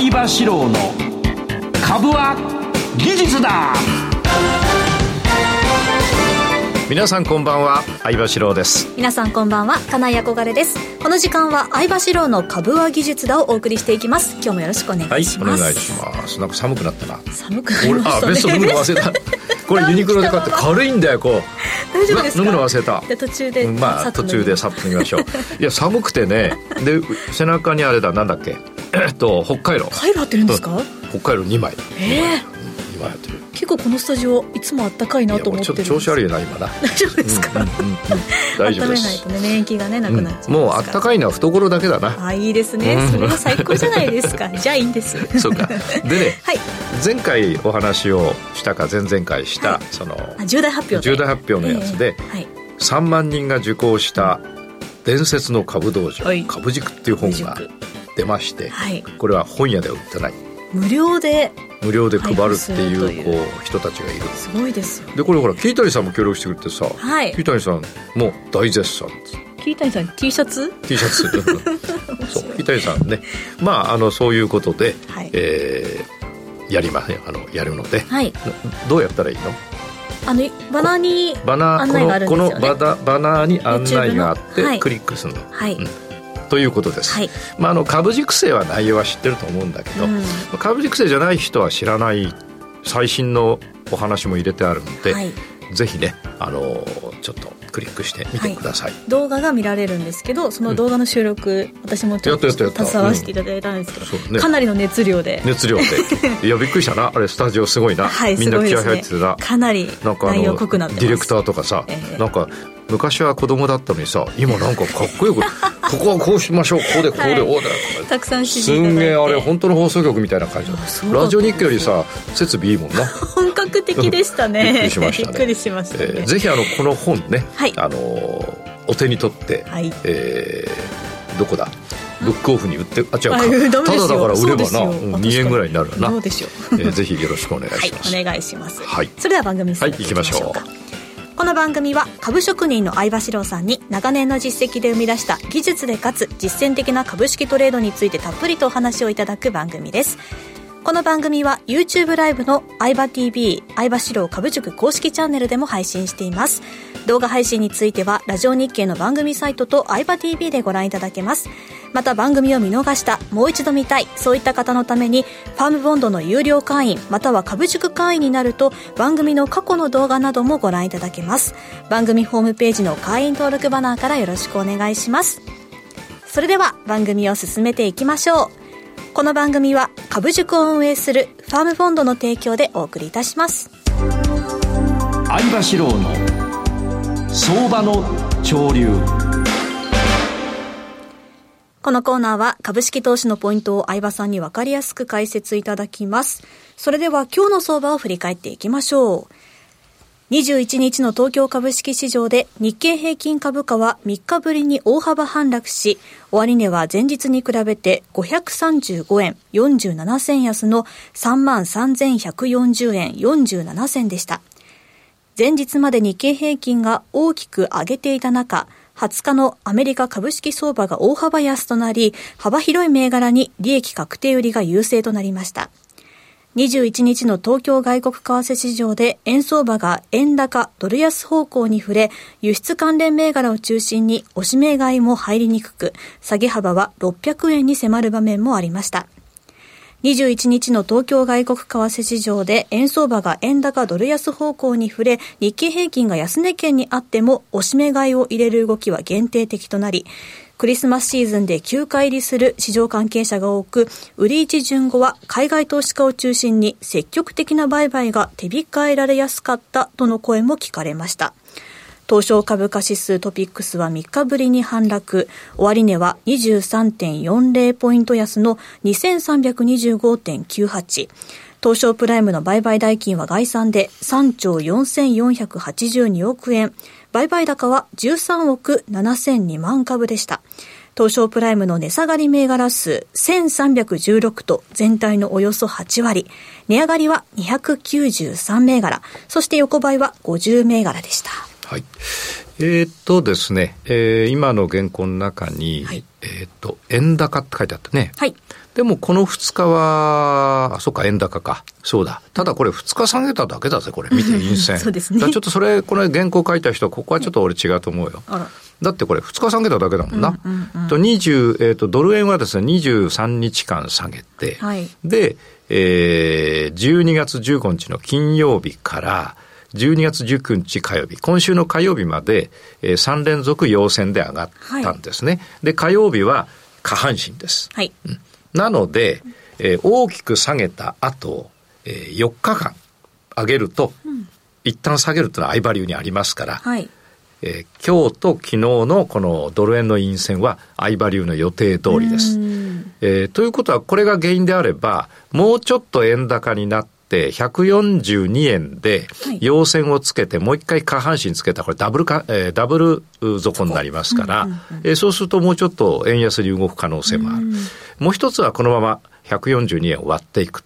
相場志郎の株は技術だ。皆さんこんばんは。相場志郎です。皆さんこんばんは。金井憧れです。この時間は相場志郎の株は技術だをお送りしていきます。今日もよろしくお願いします、はい、お願いします。なんか寒くなったな。寒くなりましたね。あベスト飲むの忘れた。これ ユニクロで買って軽いんだよこう。大丈夫ですか？飲むの忘れた。で途中でまあ途中でさっと飲みましょう。いや寒くてね。で背中にあれだなんだっけ？えっと北海道。カイロ合ってるんですか？北海道2枚。ええ2枚。やってる。結構このスタジオいつもあったかいなと思ってるんです。ちょっと調子悪いな今な。大丈夫ですか、うんうんうん大丈夫です。温めないとね免疫がねなくなっちゃいますから、もうあったかいのは懐だけだな。あいいですね。それが最高じゃないですか。じゃあいいんです。そうか。でね はい。前回お話をしたか前々回した、はい。そのあ重大発表で。重大発表のやつで、ええはい。3万人が受講した伝説の株道場、はい。株軸っていう本が株出まして、はい。これは本屋では売ってない。無料で無料で配るっていうこう人たちがいる。すごいですよ。でこれほらキータニさんも協力してくれてさ、はい。キータニさんも大絶賛。桐谷さん T シャツ？T シャツ。そうキータニさんね。まああのそういうことで、はい。えーやりまあのやるので、はい。どうやったらいいの？あのバナーにバナー案内があるんこですよね。のこのバナバナーに案内があってクリックするの、はい、うんということです、はい。まあ、あの株軸性は内容は知ってると思うんだけど、うん。株軸性じゃない人は知らない最新のお話も入れてあるので、はい。ぜひねあのちょっとクリックしてみてください、動画が見られるんですけどその動画の収録、私もちょっと携わせていただいたんですけど、そうね。かなりの熱量で、熱量で。いやびっくりしたな。あれスタジオすごいな、はいみんな気合入っててな。かなり内容の濃くなってディレクターとかさ、ええ。なんか昔は子供だったのにさ今なんかかっこよく ここはこうしましょうこうでこうで、はいこうで。たくさん指すんげえあれ本当の放送局みたいな感じだラジオ日記よりさ設備いいもんな。本格的でしたね。びっくりしましたね。びっくりしましたね、えーぜひあのこの本ね、はい。あのーお手に取って、はい。えーどこだ？ブックオフに売ってあ違うか。ただだから売ればな、そうですよ。うん、あ2円ぐらいになるな。どうでしょうえーぜひよろしくお願いはいします、お願いします、はい。それでは番組進めていきましょうこの番組は株職人の相場志郎さんに長年の実績で生み出した技術でかつ実践的な株式トレードについてたっぷりとお話をいただく番組です。この番組は YouTube ライブの相場 TV 相場志郎株塾公式チャンネルでも配信しています。動画配信についてはラジオ日経の番組サイトと相場 TV でご覧いただけます。また番組を見逃したもう一度見たいそういった方のためにファームボンドの有料会員または株塾会員になると番組の過去の動画などもご覧いただけます。番組ホームページの会員登録バナーからよろしくお願いします。それでは番組を進めていきましょう。この番組は株塾を運営するファームフォンドの提供でお送りいたします相場志郎の相場の潮流このコーナーは株式投資のポイントを相場さんにわかりやすく解説いただきます。それでは今日の相場を振り返っていきましょう。21日の東京株式市場で日経平均株価は3日ぶりに大幅反落し、終値は前日に比べて535円47銭安の33,140円47銭でした。前日まで日経平均が大きく上げていた中、20日のアメリカ株式相場が大幅安となり、幅広い銘柄に利益確定売りが優勢となりました。21日の東京外国為替市場で円相場が円高、ドル安方向に触れ、輸出関連銘柄を中心に押し銘買いも入りにくく、下げ幅は600円に迫る場面もありました。21日の東京外国為替市場で円相場が円高ドル安方向に触れ、日経平均が安値圏にあっても押し目買いを入れる動きは限定的となり、クリスマスシーズンで休暇入りする市場関係者が多く、売り一順後は海外投資家を中心に積極的な売買が手控えられやすかったとの声も聞かれました。東証株価指数トピックスは3日ぶりに反落。終値は23.40ポイント安の2325.98。東証プライムの売買代金は概算で3兆4482億円。売買高は13億7002万株でした。東証プライムの値下がり銘柄数1316と全体のおよそ8割。値上がりは293銘柄。そして横ばいは50銘柄でした。はいえー、っとですね、えー、今の原稿の中に、はい、えー、っと、円高って書いてあったね。はい。でもこの2日は、あ、そっか、円高か。そうだ。ただこれ2日下げただけだぜ、これ。見て、陰線。そうですね。ちょっとそれ、これ原稿書いた人、ここはちょっと俺違うと思うよ。だってこれ2日下げただけだもんな。うんうんうん、と20、えっ、と、ドル円はですね、23日間下げて、はい、で、えー、12月15日の金曜日から、12月19日火曜日、今週の火曜日まで、えー、3連続陽線で上がったんですね。はい、で、火曜日は下半身です。はい。うん、なので、えー、大きく下げた後、えー、4日間上げると、うん、一旦下げるというのは相場流にありますから、はい。えー、今日と昨日のこのドル円の陰線は相場流の予定通りです。えー、ということはこれが原因であればもうちょっと円高になって142円で陽線をつけて、もう一回下半身つけた。これダブルか、えー、ダブル底になりますから、えー、そうするともうちょっと円安に動く可能性もある。もう一つはこのまま142円を割っていく。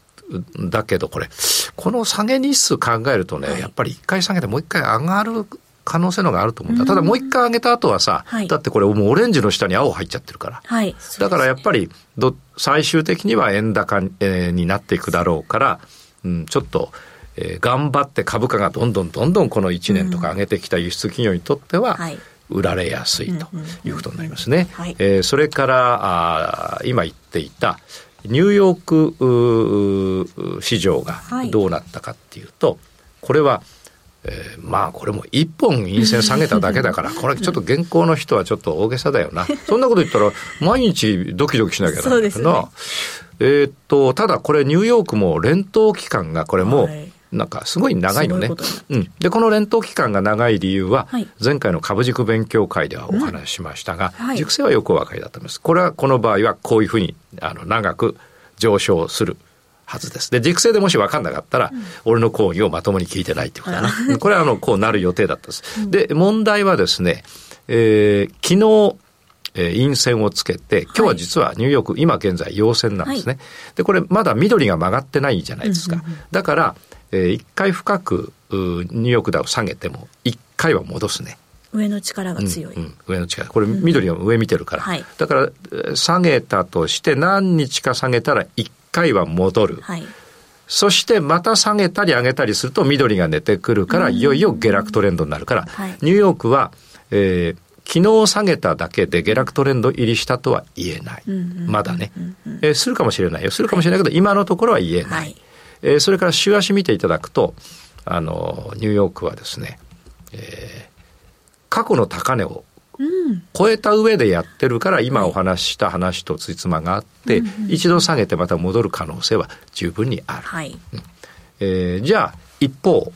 だけどこれ、この下げ日数考えるとね、はい、やっぱり一回下げてもう一回上がる可能性のがあると思った。ただもう一回上げた後はさ、はい、だってこれもうオレンジの下に青入っちゃってるから。はい、だからやっぱりど、最終的には円高に,、えー、になっていくだろうから、うん、ちょっと、えー、頑張って株価がどんどんどんどんこの1年とか上げてきた輸出企業にとっては、売られやすいということになりますね。えそれからあ今言っていたニューヨーク市場がどうなったかっていうと、これはえー、まあこれも一本陰線下げただけだから、これちょっと現行の人はちょっと大げさだよな。そんなこと言ったら毎日ドキドキしなきゃならないな。ね、えっと、ただこれニューヨークも連投期間がこれも、なんかすごい長いのね。うん。で、この連投期間が長い理由は、前回の株軸勉強会ではお話ししましたが、熟成はよくお分かりだと思います。これはこの場合はこういうふうに、あの、長く上昇する。はずです。で、軸性でもし分かんなかったら、うん、俺の講義をまともに聞いてないってことだな。これはあの、こうなる予定だったです。うん、で、問題はですね、えー、昨日、えー、陰線をつけて、今日は実はニューヨーク、はい、今現在陽線なんですね、はい、で、これまだ緑が曲がってないじゃないですか。うんうんうん、だから、えー、一回深くニューヨークダウ下げても、一回は戻すね。上の力が強い、うんうん、上の力。これ緑が上見てるから、うんはい、だから下げたとして何日か下げたら一回は戻る。はい。そしてまた下げたり上げたりすると緑が出てくるから、いよいよ下落トレンドになるから、ニューヨークは、えー、昨日下げただけで下落トレンド入りしたとは言えない。まだね、えー、するかもしれないよ。するかもしれないけど、今のところは言えない。はい、えー、それから週足見ていただくと、あの、ニューヨークはですね、えー、過去の高値を超えた上でやってるから今お話しした話とついつまがあって、一度下げてまた戻る可能性は十分にある。はい、えー、じゃあ一方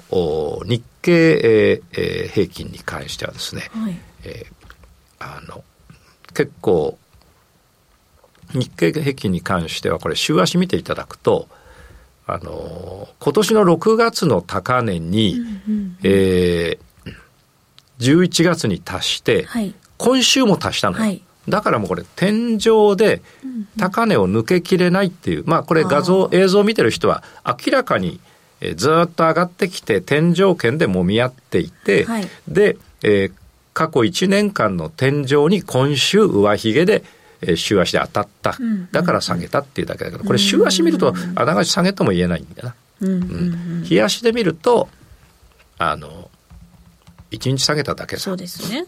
日経、えー、平均に関してはですね、はい、えー、あの結構日経平均に関してはこれ週足見ていただくとあの今年の6月の高値に、うんうんうん、えー11月に達して、はい、今週も達したのよ。はい、だからもうこれ天井で高値を抜けきれないっていう、まあこれ画像、映像を見てる人は明らかにずっと上がってきて天井圏でもみ合っていて、はい、で、えー、過去1年間の天井に今週上髭でえー、週足で当たった、だから下げたっていうだけだけど、これ週足見るとあながち下げとも言えないんだな。うん、日足で見るとあの1日下げただけそうですね。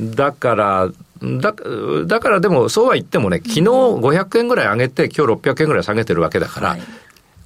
うん。だから、だだからでもそうは言ってもね、昨日500円ぐらい上げて、今日600円ぐらい下げてるわけだから、はい、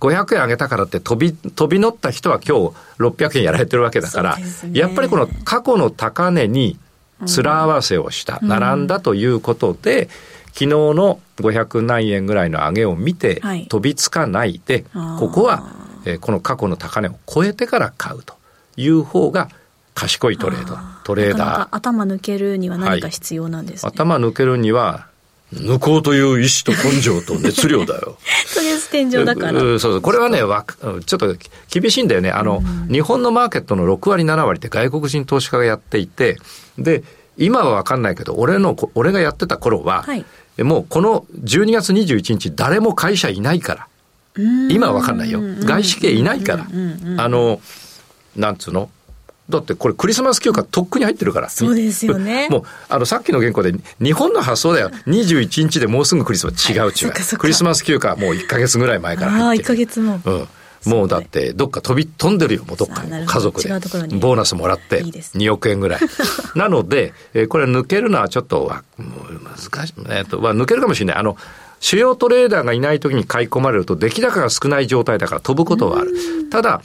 500円上げたからって飛び、飛び乗った人は今日600円やられてるわけだから、ね、やっぱりこの過去の高値に面合わせをした、うん、並んだということで、昨日の500何円ぐらいの上げを見て、飛びつかないで、ここは、えー、この過去の高値を超えてから買うと。いう方が、賢いトレード、トレーダー。頭抜けるには何か必要なんです、ね。はい、頭抜けるには、抜こうという意志と根性と熱量だよ。とりあえず天井だから。そうそう。これはね、わちょっと厳しいんだよね。あの、うん、日本のマーケットの6割、7割って外国人投資家がやっていて、で、今はわかんないけど、俺の、俺がやってた頃は、はい、もうこの12月21日、誰も会社いないから。今はわかんないよ。外資系いないから。あの、なんつうの？だってこれクリスマス休暇とっくに入ってるから。そうですよね。もう、あの、さっきの原稿で、日本の発想だよ。21日でもうすぐクリスマス。違う違う。クリスマス休暇もう1ヶ月ぐらい前から。ああ、1ヶ月も。うん。もうだってどっか飛び飛んでるよもうどっかに家族でボーナスもらって2億円ぐらい なので、えー、これ抜けるのはちょっと難しい、えーとまあ、抜けるかもしれないあの主要トレーダーがいない時に買い込まれると出来高が少ない状態だから飛ぶことはあるただ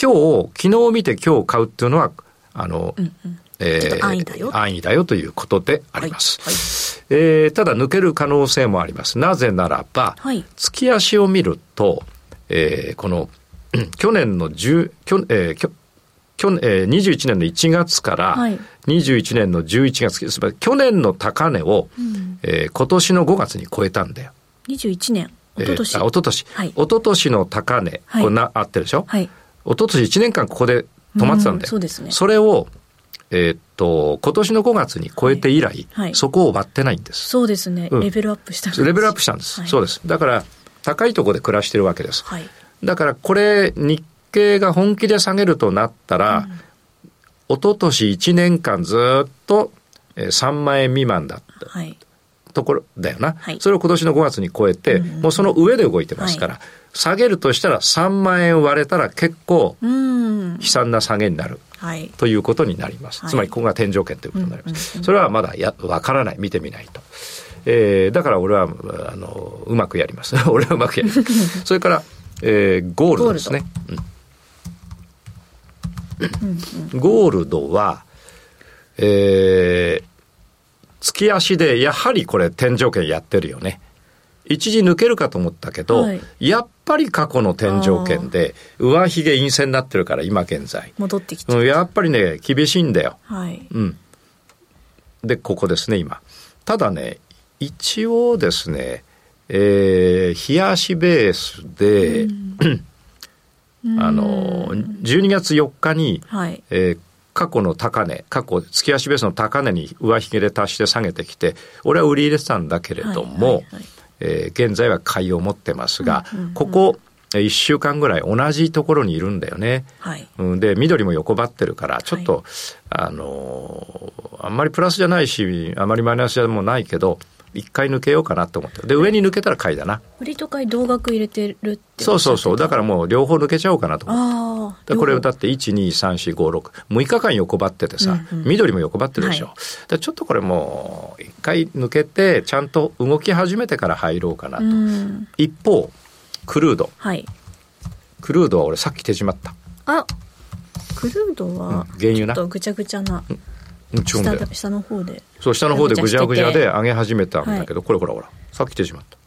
今日昨日見て今日買うっていうのはあの、うんうんえー、安易だよ。安易だよということであります。はいはい、えー、ただ抜ける可能性もあります。なぜならば、はい、月足を見ると、えー、この、去年の10、去えー、きょ去えー、21年の1月から21年の11月、つまり去年の高値を、うん、えー、今年の5月に超えたんだよ。21年。一昨年。えー、あ、一昨年。はい。一昨年の高値、はい、これな、あってるでしょ？はい。一昨年1年間ここで止まってたんだよ。そうですね。それを、えー、っと、今年の5月に超えて以来、はいはい、そこを割ってないんです。そうですね。うん、レベルアップしたレベルアップしたんです。はい、そうです。だから、高いところで暮らしてるわけです。はい、だから、これ、日経が本気で下げるとなったら、うん、一昨年1年間ずっと3万円未満だった。はいところだよな、はい、それを今年の5月に超えて、うん、もうその上で動いてますから、はい、下げるとしたら3万円割れたら結構悲惨な下げになる、はい、ということになります、つまりここが天井圏ということになります、それはまだや分からない。見てみないと。えー、だから俺はあのうまくやります。俺はうまくやります。それから、えー、ゴールドですね。ゴールドは、えー、月足でやはりこれ天井圏やってるよね。一時抜けるかと思ったけど、はい、やっぱり過去の天井圏で上髭陰線になってるから今現在。戻ってきてやっぱりね厳しいんだよ、はい、うん。でここですね今。ただね一応ですねえー、冷やしベースで、あの12月4日に、はい、えー、過去の高値、過去、月足ベースの高値に上髭で達して下げてきて、俺は売り入れてたんだけれども、はいはいはい、えー、現在は買いを持ってますが、うんうんうん、ここ、1週間ぐらい同じところにいるんだよね。はい、で、緑も横ばってるから、ちょっと、はい、あのー、あんまりプラスじゃないし、あまりマイナスじゃもないけど、一回抜けようかなと思って。で上に抜けたら買いだな。売りと買い同額入れてるってそうそうそう。だからもう両方抜けちゃおうかなと思って。これだって1234566日間横ばっててさ、うんうん、緑も横ばってるでしょ、はい、ちょっとこれもう一回抜けてちゃんと動き始めてから入ろうかなと、うん、一方クルード、はい、クルードは俺さっき手締まった。あクルードは、原油な。ちょっとぐちゃぐちゃな、うん下下の方でそう下の方でぐじゃぐじゃで上げ始めたんだけど、はい、これほらほらさっき出しまった。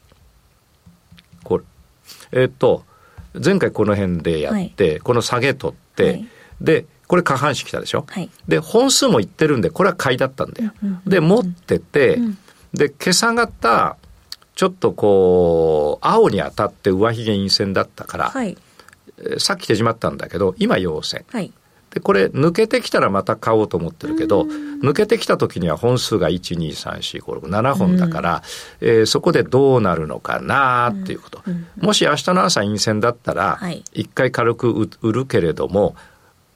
これ。えー、っと前回この辺でやって、はい、この下げ取って、はい、でこれ下半身来たでしょ、はい、で本数もいってるんでこれは買いだったんだよ、うん。うん。うんうん、で持ってて、うん、で今朝方ちょっとこう青に当たって上髭陰線だったから、はい、さっき手締まったんだけど今陽線、はい、でこれ抜けてきたらまた買おうと思ってるけど抜けてきた時には本数が1234567本だから、えー、そこでどうなるのかなっていうこと、もし明日の朝陰線だったら一回軽く売るけれども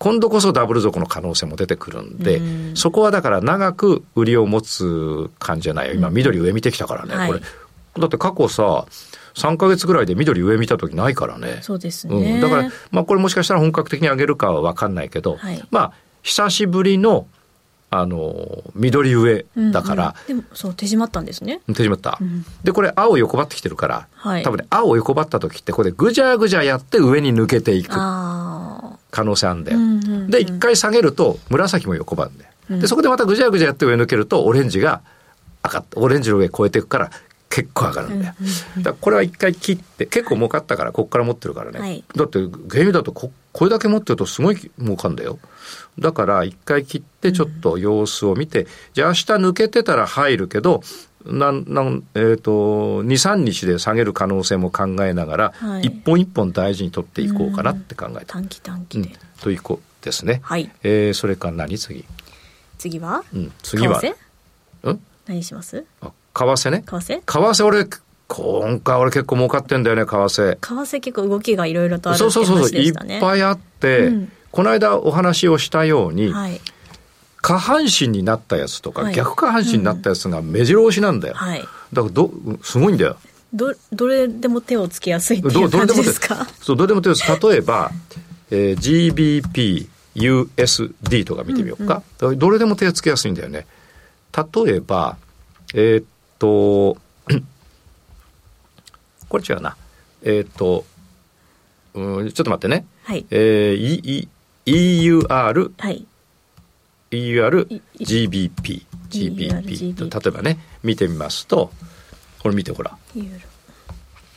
今度こそダブル底の可能性も出てくるんで、ん。そこはだから長く売りを持つ感じじゃないよ。今緑上見てきたからね、これ。だって過去さ3か月ぐらいで緑上見た時ないからね。そうですね。うん、だから、まあこれもしかしたら本格的に上げるかは分かんないけど、はい、まあ久しぶりのあの緑上だから、うんうん、でもそう手締まったんですね。手締まった、うん、でこれ青横ばってきてるから、はい、多分ね青横ばった時ってこれぐじゃぐじゃやって上に抜けていく可能性あるんだよ、うんうんうん、で一回下げると紫も横ばんだよ、うん、でそこでまたぐじゃぐじゃやって上抜けるとオレンジが赤オレンジの上越えていくから結構上がるんだよ。だこれは一回切って、結構儲かったから、ここから持ってるからね。はい、だって、原油だとこ、これだけ持ってるとすごい儲かるんだよ。だから一回切ってちょっと様子を見て、うん、じゃあ明日抜けてたら入るけど、なんなんえーと、と23日で下げる可能性も考えながら、はい、一本一本大事に取っていこうかなって考えて短期短期で、うん、ということですね、はい。えー、それから何次？次は、うん、次は？うん？何します？あ為替ね。為替？為替俺、今回俺結構儲かってんだよね、為替。為替結構動きがいろいろとあるって話でしたね。そうそうそう、いっぱいあって、うん、この間お話をしたように、はい。下半身になったやつとか、はい逆下半身になったやつが目白押しなんだよ。はい。だからど、すごいんだよ。ど、どれでも手をつけやすいっていどう感じですか？そう、どれでも手です。例えば、えー GBP、USD とか見てみようか。だからどれでも手つけやすいんだよね。例えば、えーっと、これ違うな。えーっと、うん、ちょっと待ってね。はい。えー、E- E- EUR、はい。EUR、い GBP、GBP と例えばね、見てみますと、これ見てほら。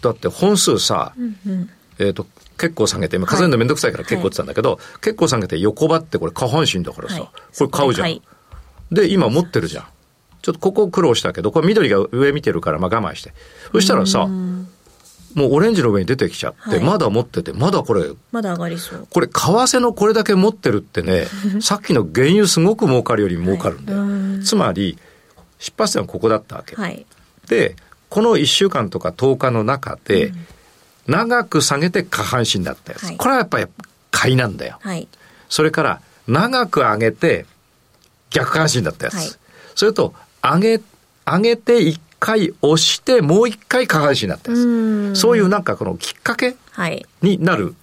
だって本数さ、うんうん。えっ、と、結構下げて、今数えるのめんどくさいから結構って言ったんだけど、結構下げて横ばってこれ下半身だからさ、はいこれ買うじゃん。はいで、今持ってるじゃん。ちょっとここ苦労したけど、これ緑が上見てるからまあ我慢して。そしたらさ、うんもうオレンジの上に出てきちゃって、はいまだ持ってて、まだこれ、まだ上がりそう。これ為替のこれだけ持ってるってね、さっきの原油すごく儲かるより儲かるんだよ。はいうんつまり、出発点はここだったわけ。はい。で、この1週間とか10日の中で、長く下げて下半身だったやつ。はいこれはやっぱり買いなんだよ。はい。それから、長く上げて逆下半身だったやつ。はいそれと、上げ、上げて1回押して、もう1回下半身だったやつ。うん。そういうなんかこのきっかけはい。になる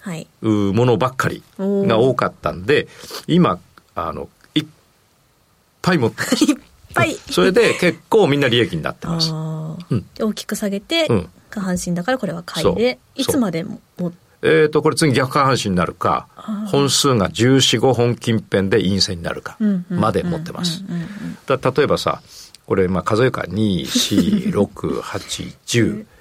ものばっかりが多かったんで、今、あの、いっぱい持ってます。いっぱい。それで結構みんな利益になってます。うん。で大きく下げて、うん。下半身だからこれは買いで、いつまでももえー、と、これ次逆下半身になるか、本数が14、5本近辺で陰線になるかまで持ってます。例えばさ、これまあ数えるから2、4、6、8、10、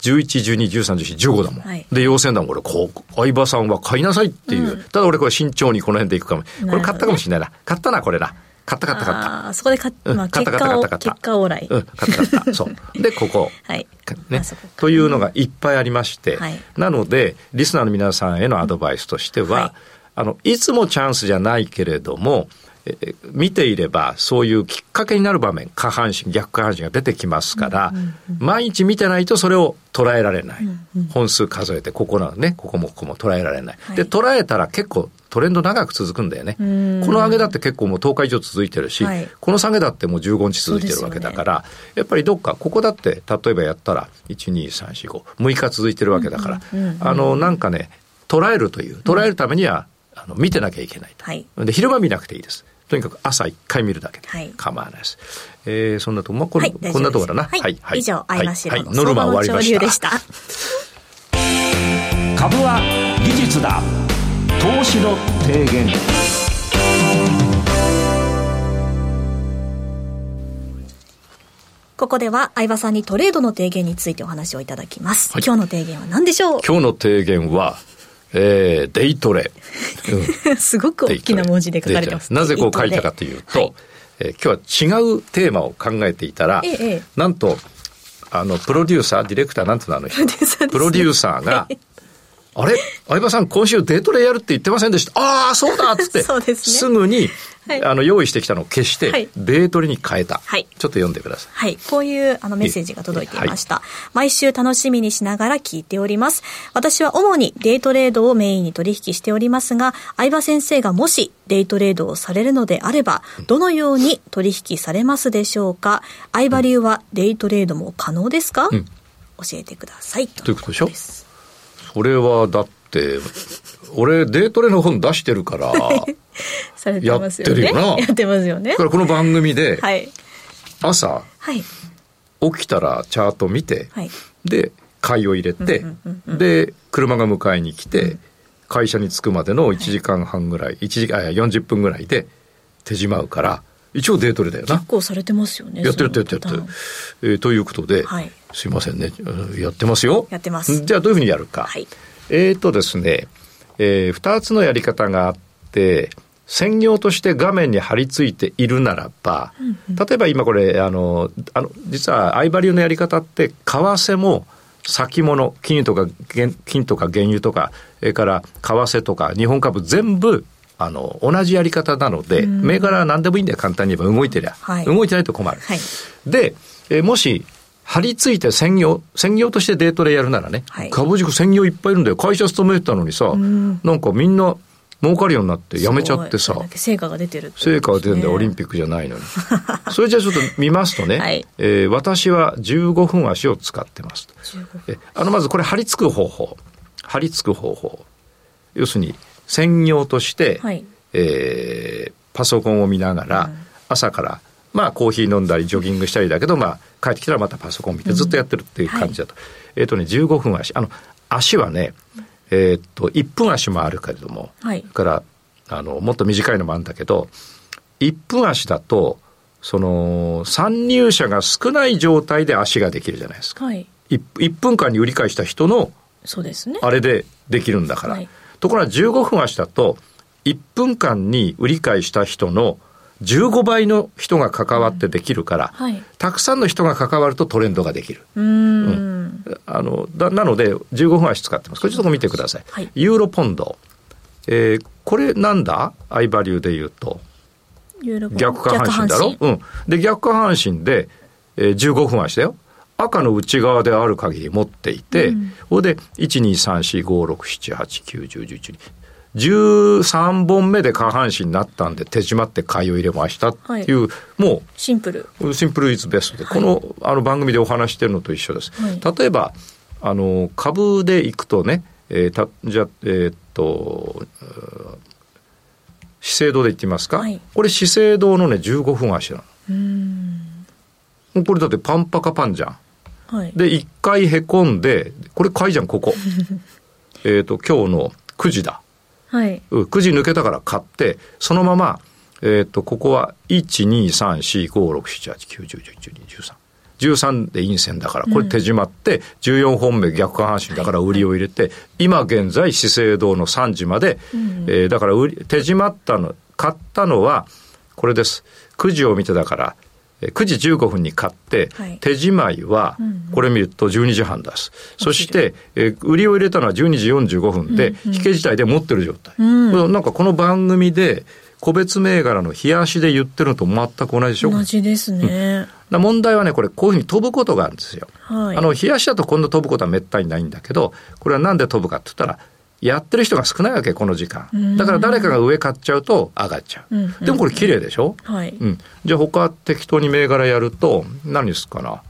11、12、13、14、15だもん。はいで、陽線だもん。これ、こう、相場さんは買いなさいっていう。ただ俺これ慎重にこの辺でいくかも。これ買ったかもしれないな。買ったな、これな。買った買った買った。ああ、そこで買っ、まあ、うん買った結果を、買った買った結果オーライ。うん、買った買った。そう。で、ここ。はい。ねというのがいっぱいありまして、はいなのでリスナーの皆さんへのアドバイスとしては、はいあのいつもチャンスじゃないけれどもええ見ていればそういうきっかけになる場面下半身逆下半身が出てきますから、毎日見てないとそれを捉えられない、本数数えてここなのねここもここも捉えられない、はい。で捉えたら結構トレンド長く続くんだよね。こん。の上げだって結構もう10日以上続いてるし、はい。この下げだってもう15日続いてるわけだから、やっぱりどっか、ここだって、例えばやったら、1、2、3、4、5、6日続いてるわけだから、あの、なんかね、捉えるという、捉えるためには、あの、見てなきゃいけないと。はい。で、昼間見なくていいです。とにかく朝1回見るだけではい構わないです。えーそんなとこ、まあ、これ、はい、こんなところだな。はい。以上、相場シロのはいノルマ終わりました。相場の潮流でした。株は技術だ投資の提言ここでは相場さんにトレードの提言についてお話をいただきます。はい今日の提言は何でしょう？今日の提言は、えーデイトレ。う んすごく大きな文字で書かれてます。なぜこう書いたかというと、はいえー今日は違うテーマを考えていたら、ええなんと、あの、プロデューサー、ディレクターなんていうのあの人。プロデューサーが、あれ？相葉さん今週デートレやるって言ってませんでした？ああ、そうだっつって、そうですね。ぐに、はい。あの、用意してきたのを消して、はい。デートレに変えた。はい。ちょっと読んでください。はい。こういうあのメッセージが届いていました。毎週楽しみにしながら聞いております。私は主にデイトレードをメインに取引しておりますが、相葉先生がもしデイトレードをされるのであれば、どのように取引されますでしょうか？相場流はデイトレードも可能ですか、うん。教えてください。ということでしょすそれは、だって、俺、デートレの本出してるから、されてますよね。やってるよなやってますよねだか。らこの番組で、はい。朝、はい。起きたらチャート見て、はい。で買いを入れて、で車が迎えに来て、会社に着くまでの1時間半ぐらい、1時間あいや40分ぐらいで手じまうから一応デートレだよな結。構されてますよね。やってるやってるやって。えーということで、はいすいませんね、うんやってますよ。やってますじゃあどういうふうにやるか。はいえーとですね、え2つのやり方があって、専業として画面に貼り付いているならば、例えば今これ、あの、あの実は相場流のやり方って、為替も先物、金とか原金とか原油とか、それから為替とか日本株全部、あの、同じやり方なので、銘柄は何でもいいんだよ、簡単に言えば。動いてりゃ。はい動いてないと困る。はいで、えーもし、張り付いて専業、専業としてデートでやるならね、はい株塾専業いっぱいいるんだよ。会社勤めてたのにさ、なんかみんな、儲かるようになってやめちゃってさ成果が出てる成果が出るんだよ、オリンピピックじゃないのに。それじゃあちょっと見ますとね、はいえー私は15分足を使ってます。えあの、まずこれ貼り付く方法。貼り付く方法。要するに、専業として、はい。えーパソコンを見ながら、朝から、まあコーヒー飲んだりジョギングしたりだけど、まあ帰ってきたらまたパソコン見てずっとやってるっていう感じだと。えっ、とね、15分足。あの、足はね、えっ、と、1分足もあるけれども、はい。それから、あの、もっと短いのもあるんだけど、1分足だと、その、参入者が少ない状態で足ができるじゃないですか。はい。1, 1分間に売り買いした人のそうですね。あれでできるんだから。はいところが15分足だと、1分間に売り買いした人の15倍の人が関わってできるから、はいたくさんの人が関わるとトレンドができる。うーんあの、だなので、15分足使ってます。これちょっと見てください。はいユーロポンド。えーこれなんだ？アイバリューで言うと。ユーロポン逆下半身だろ？うん。で、逆下半身で、えー15分足だよ。赤の内側である限り持っていて、うん。ここで、1、2、3、4、5、6、7、8、9、10、11、13本目で下半身になったんで、手締まって買いを入れましたっていう、もシンプル。う、シンプルイズベストで、このあの番組でお話してるのと一緒です。はい。例えば、あの、株でいくとね、えーた、じゃあ、えーっと、資生堂で言ってみますか、はい。これ資生堂のね、15分足なの。これだってパンパカパンじゃん。はいで、一回へこんで、これ買いじゃん、ここ。えっと、今日の9時だ。はいうん9時抜けたから買って、そのまま、えっ、と、ここは、1、2、3、4、5、6、7、8、9、10、11、12、13。13で陰線だから、これ手締まって、14本目逆下半身だから売りを入れて、今現在資生堂の3時まで、えーだから売り手締まったの、買ったのは、これです。9時を見てだから、えー9時15分に買って、はい。手締まいはうんうん、これ見ると12時半です。そして、えー売りを入れたのは12時45分で、引け自体で持ってる状態。うん。これなんかこの番組で、個別銘柄の冷やしで言ってるのと全く同じでしょ？同じですね。な問題はね、これこういうふうに飛ぶことがあるんですよ。はい。あの、冷やしだと今度飛ぶことはめったにないんだけど、これはなんで飛ぶかって言ったら、やってる人が少ないわけ、この時間。だから誰かが上買っちゃうと上がっちゃう。うんでもこれ綺麗でしょ？はいうん。じゃあ他適当に銘柄やると、何ですかな？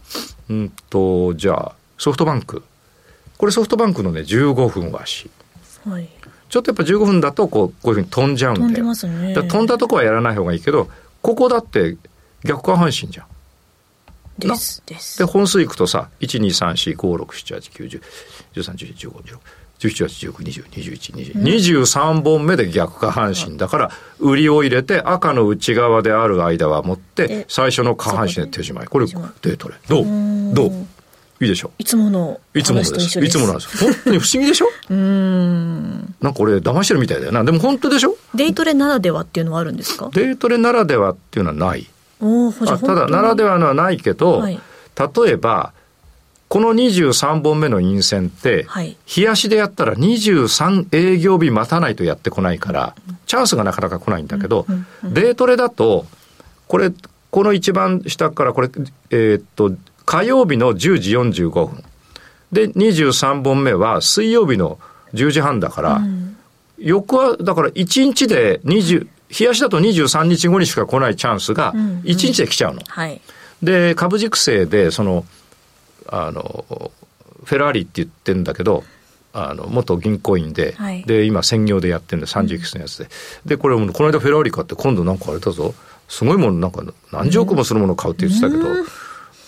うんと、じゃあ、ソフトバンク。これソフトバンクのね、15分足。はいちょっとやっぱ15分だとこう、こういうふうに飛んじゃうんだよ。飛んでますね飛んだとこはやらない方がいいけど、ここだって逆下半身じゃん。ですですで、本数いくとさ、1、2、3、4、5、6、7、8、9、10、13、14、15、16、17、18、19、20、21、20、23本目で逆下半身だから、売りを入れて赤の内側である間は持ってで、最初の下半身で手締まい。これ、デートレ。どう？うん。どう？いいでしょ？いつものいつものです。いつものです。本当に不思議でしょ？うーん。なんか俺騙してるみたいだよな。でも本当でしょ？デイトレならではっていうのはあるんですか？デートレならではっていうのはない。おただ、ならではのはないけど、はい。例えば、この23本目の陰線って、はい。冷やしでやったら23営業日待たないとやってこないから、チャンスがなかなか来ないんだけど、デートレだと、これ、この一番下からこれ、えーっと、火曜日の10時45分。で、23本目は水曜日の10時半だから、翌は、だから1日で20、冷やしだと23日後にしか来ないチャンスが、1日で来ちゃうの。はい。で、株軸性で、その、あの、フェラーリって言ってんだけど、あの、元銀行員で、はい。で、今専業でやってるんで、30いくつのやつで。で、これも、この間フェラーリ買って、今度なんかあれだぞ、すごいもの、なんか何十億もするもの買うって言ってたけ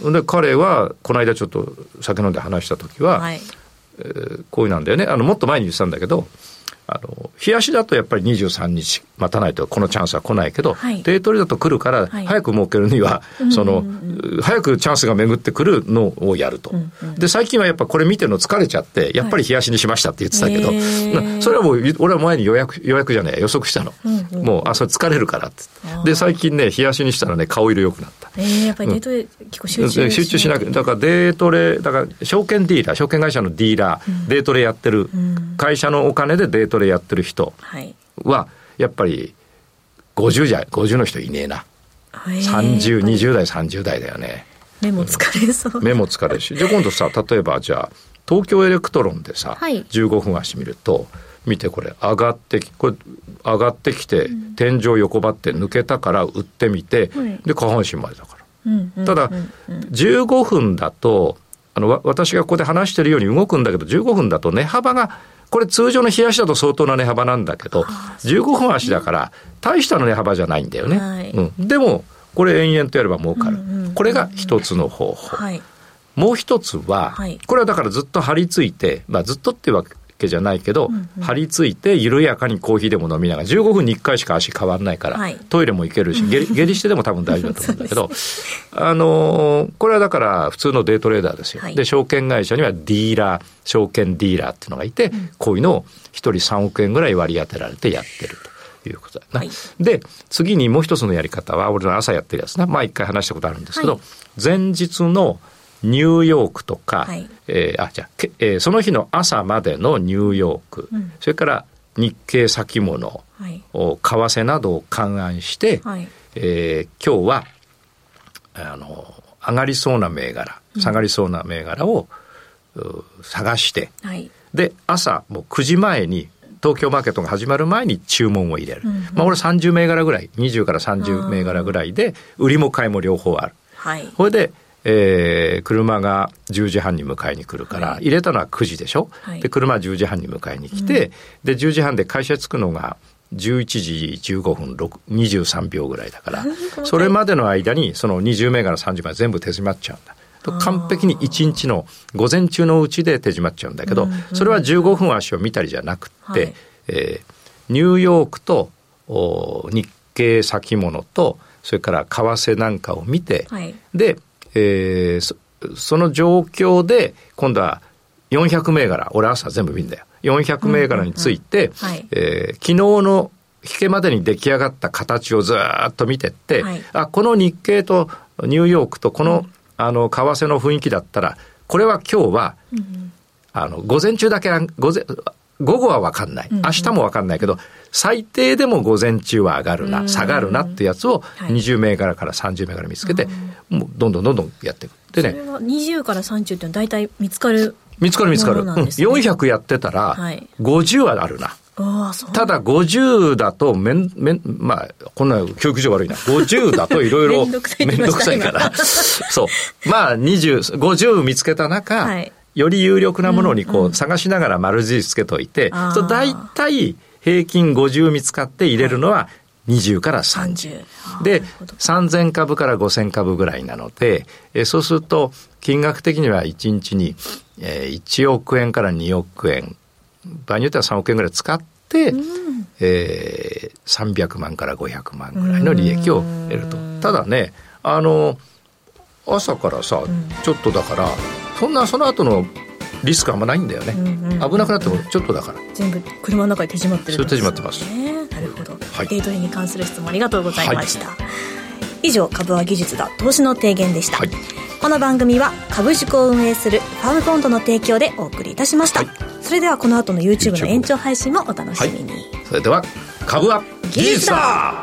ど、で、彼は、この間ちょっと酒飲んで話した時は、はい。こういうなんだよね。あの、もっと前に言ってたんだけど、あの、冷やしだとやっぱり23日待たないとこのチャンスは来ないけど、はいデートレだと来るから、はい早く儲けるには、その、早くチャンスが巡ってくるのをやると。で、最近はやっぱこれ見てるの疲れちゃって、やっぱり冷やしにしましたって言ってたけど、へーなそれはもう、俺は前に予約、予約じゃねえ、予測したの。もう、あ、それ疲れるからって。で、最近ね、冷やしにしたらね、顔色良くなった。えー、やっぱりデートレ結構集中集中しなくだからデートレだから証券ディーラー証券会社のディーラー、デートレやってる、会社のお金でデートレやってる人はやっぱり50じゃ50の人いねえな。へー30、20代30代だよね。目も疲れそう。目も疲れるし。で今度さ例えばじゃあ東京エレクトロンでさ、はい。15分足見ると見てこれ。上がってきこれ上がってきて、天井横ばって抜けたから売ってみて、で下半身までだから、ただ、15分だとあの私がここで話してるように動くんだけど15分だと値幅がこれ通常の冷やしだと相当な値幅なんだけど15分足だから大したの値幅じゃないんだよね、はい、うん、でもこれ延々とやれば儲かる、これが一つの方法、はい、もう一つは、はい、これはだからずっと張り付いて、まあ、ずっとっていうわけじゃないけど、うんうん、張り付いて緩やかにコーヒーでも飲みながら15分に1回しか足変わんないから、はい、トイレも行けるし下 下痢してでも多分大丈夫だと思うんだけどあのー、これはだから普通のデイトレーダーですよ、はい、で証券会社にはディーラー証券ディーラーっていうのがいて、うん、こういうのを1人3億円ぐらい割り当てられてやってるということだな、はい、で次にもう一つのやり方は俺の朝やってるやつなまあ一回話したことあるんですけど、前日のニューヨークとか、はい、えー、あじゃあ、えー、その日の朝までのニューヨーク、うん、それから日経先物、はい、為替などを勘案して、はい、えー、今日はあの上がりそうな銘柄下がりそうな銘柄を、うん、探して、はい、で朝もう9時前に東京マーケットが始まる前に注文を入れる、うんうん、まあ俺30銘柄ぐらい20から30銘柄ぐらいで売りも買いも両方ある、はい、これでえー、車が10時半に迎えに来るから、はい、入れたのは9時でしょ、はい、で車は10時半に迎えに来て、うん、で10時半で会社着くのが11時15分23秒ぐらいだからそれまでの間にその20銘柄30枚全部手締まっちゃうんだ。完璧に1日の午前中のうちで手締まっちゃうんだけど、それは15分足を見たりじゃなくて、はい、えー、ニューヨークと日経先物とそれから為替なんかを見て、はい、でえー、そその状況で今度は400銘柄俺朝全部見んだよ。400銘柄について、え昨日の引けまでに出来上がった形をずっと見てって、はい、あこの日経とニューヨークとこのうん、あの為替の雰囲気だったらこれは今日は、うん、あの午前中だけ午前午後は分かんない。明日も分かんないけど、最低でも午前中は上がるな、下がるなってやつを20銘柄から30銘柄見つけて、もうどんどんどんどんやっていく。でね。20から30って大体見つかる見つかる見つかる。うん、400やってたら、50はあるな。ただ50だとめん、めん、まあ、こんな教育上悪いな。50だと いろいろめんどくさいから。そう。まあ20、50見つけた中、はいより有力なものにこう探しながら丸印つけといて、うんうん、大体平均50見つかって入れるのは20から30。で、3000株から5000株ぐらいなので、えそうすると金額的には1日に、え1億円から2億円、場合によっては3億円ぐらい使って、うん、えー、300万から500万ぐらいの利益を得ると。ただね、あの、朝からさ、ちょっとだから、そんなその後のリスクあんまないんだよね、うんうん、危なくなってもちょっとだから。全部車の中に手締まってるね、手締まってます。なるほど、はい、デイトレに関する質問ありがとうございました、はい、以上株は技術だ投資の提言でした、はい、この番組は株塾を運営するファームフォンドの提供でお送りいたしました、それではこの後の YouTube の延長配信もお楽しみに、それでは株は技術だ